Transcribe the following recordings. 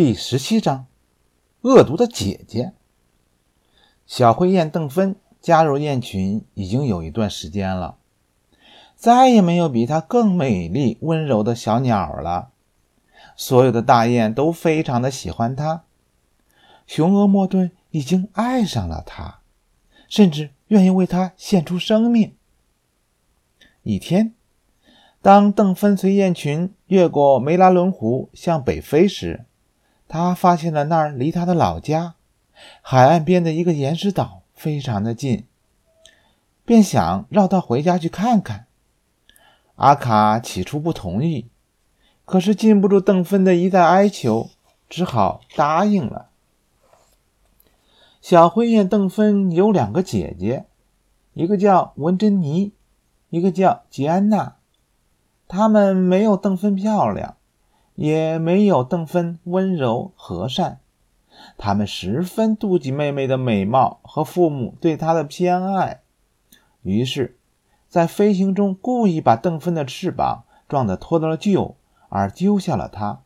第十七章，恶毒的姐姐。小灰雁邓芬加入雁群已经有一段时间了，再也没有比她更美丽温柔的小鸟了。所有的大雁都非常的喜欢它，雄鹅莫顿已经爱上了它，甚至愿意为它献出生命。一天，当邓芬随雁群越过梅拉伦湖向北飞时，他发现了那儿离他的老家海岸边的一个岩石岛非常的近，便想绕道回家去看看。阿卡起初不同意，可是禁不住邓芬的一再哀求，只好答应了。小灰雁邓芬有两个姐姐，一个叫文珍妮，一个叫吉安娜。她们没有邓芬漂亮。也没有邓芬温柔和善，他们十分妒忌妹妹的美貌和父母对她的偏爱，于是，在飞行中故意把邓芬的翅膀撞得脱了臼，而丢下了她。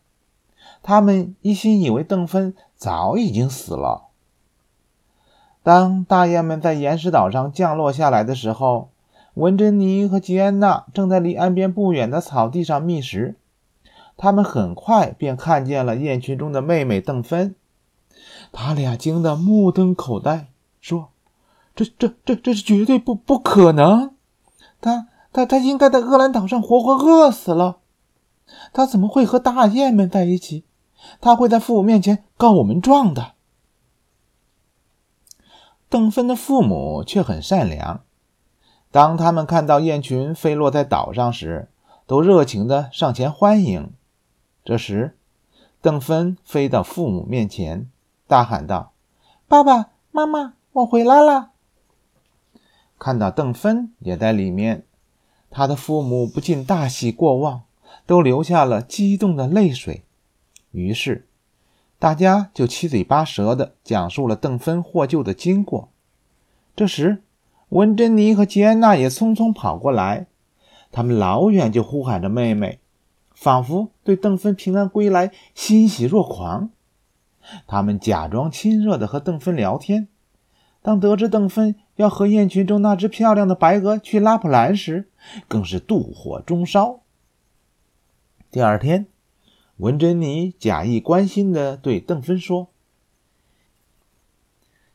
他们一心以为邓芬早已经死了。当大雁们在岩石岛上降落下来的时候，文珍妮和吉安娜正在离岸边不远的草地上觅食。他们很快便看见了雁群中的妹妹邓芬，他俩惊得目瞪口呆，说：“这、这、这、这是绝对不不可能！他、他、他应该在厄兰岛上活活饿死了。他怎么会和大雁们在一起？他会在父母面前告我们状的。”邓芬的父母却很善良，当他们看到雁群飞落在岛上时，都热情地上前欢迎。这时，邓芬飞到父母面前，大喊道：“爸爸妈妈，我回来了！”看到邓芬也在里面，他的父母不禁大喜过望，都流下了激动的泪水。于是，大家就七嘴八舌地讲述了邓芬获救的经过。这时，温珍妮和吉安娜也匆匆跑过来，他们老远就呼喊着妹妹。仿佛对邓芬平安归来欣喜若狂，他们假装亲热地和邓芬聊天。当得知邓芬要和雁群中那只漂亮的白鹅去拉普兰时，更是妒火中烧。第二天，文珍妮假意关心地对邓芬说：“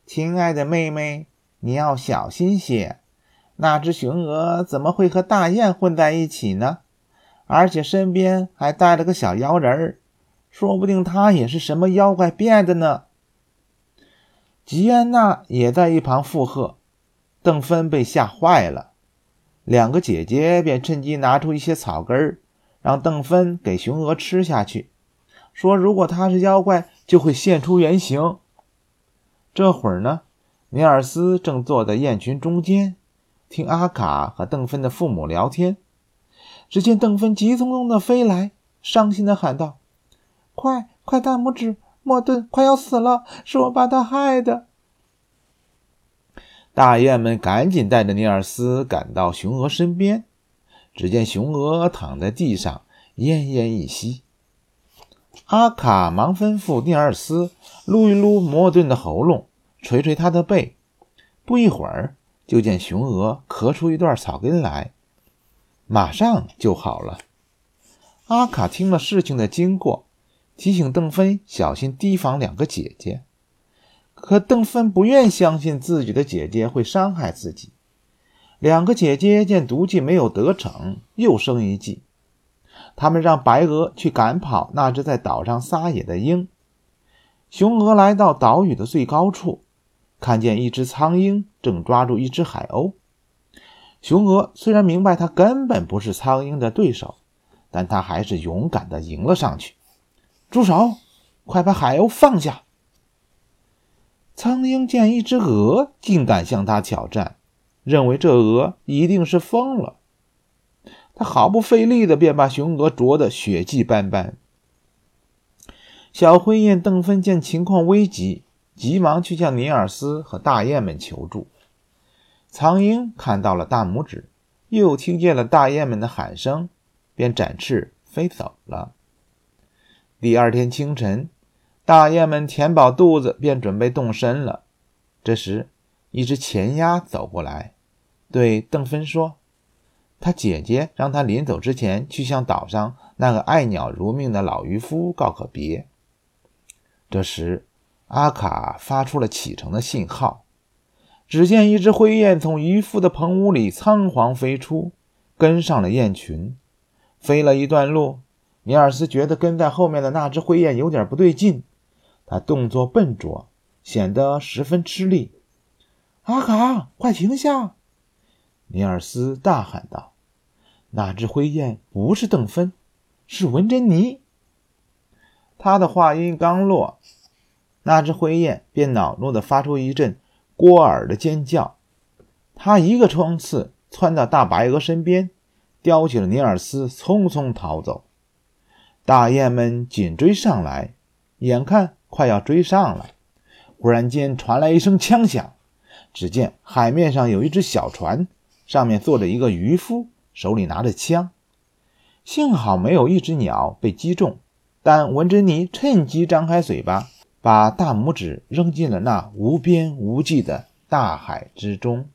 亲爱的妹妹，你要小心些，那只雄鹅怎么会和大雁混在一起呢？”而且身边还带了个小妖人儿，说不定他也是什么妖怪变的呢。吉安娜也在一旁附和。邓芬被吓坏了，两个姐姐便趁机拿出一些草根儿，让邓芬给雄鹅吃下去，说如果他是妖怪，就会现出原形。这会儿呢，尼尔斯正坐在雁群中间，听阿卡和邓芬的父母聊天。只见邓芬急匆匆地飞来，伤心地喊道：“快快，大拇指，莫顿快要死了，是我把他害的。”大雁们赶紧带着尼尔斯赶到雄鹅身边，只见雄鹅躺在地上，奄奄一息。阿卡忙吩咐尼尔斯撸一撸莫顿的喉咙，捶捶他的背。不一会儿，就见雄鹅咳出一段草根来。马上就好了。阿卡听了事情的经过，提醒邓芬小心提防两个姐姐。可邓芬不愿相信自己的姐姐会伤害自己。两个姐姐见毒计没有得逞，又生一计。他们让白鹅去赶跑那只在岛上撒野的鹰。雄鹅来到岛屿的最高处，看见一只苍鹰正抓住一只海鸥。雄鹅虽然明白它根本不是苍鹰的对手，但它还是勇敢地迎了上去。住手！快把海鸥放下！苍鹰见一只鹅竟敢向它挑战，认为这鹅一定是疯了。他毫不费力地便把雄鹅啄得血迹斑斑。小灰雁邓芬见情况危急，急忙去向尼尔斯和大雁们求助。苍鹰看到了大拇指，又听见了大雁们的喊声，便展翅飞走了。第二天清晨，大雁们填饱肚子，便准备动身了。这时，一只前鸭走过来，对邓芬说：“他姐姐让他临走之前去向岛上那个爱鸟如命的老渔夫告个别。”这时，阿卡发出了启程的信号。只见一只灰雁从渔夫的棚屋里仓皇飞出，跟上了雁群。飞了一段路，尼尔斯觉得跟在后面的那只灰雁有点不对劲，它动作笨拙，显得十分吃力。阿卡，快停下！尼尔斯大喊道：“那只灰雁不是邓芬，是文珍妮。”他的话音刚落，那只灰雁便恼怒地发出一阵。郭耳的尖叫，他一个冲刺窜到大白鹅身边，叼起了尼尔斯，匆匆逃走。大雁们紧追上来，眼看快要追上了，忽然间传来一声枪响。只见海面上有一只小船，上面坐着一个渔夫，手里拿着枪。幸好没有一只鸟被击中，但文珍妮趁机张开嘴巴。把大拇指扔进了那无边无际的大海之中。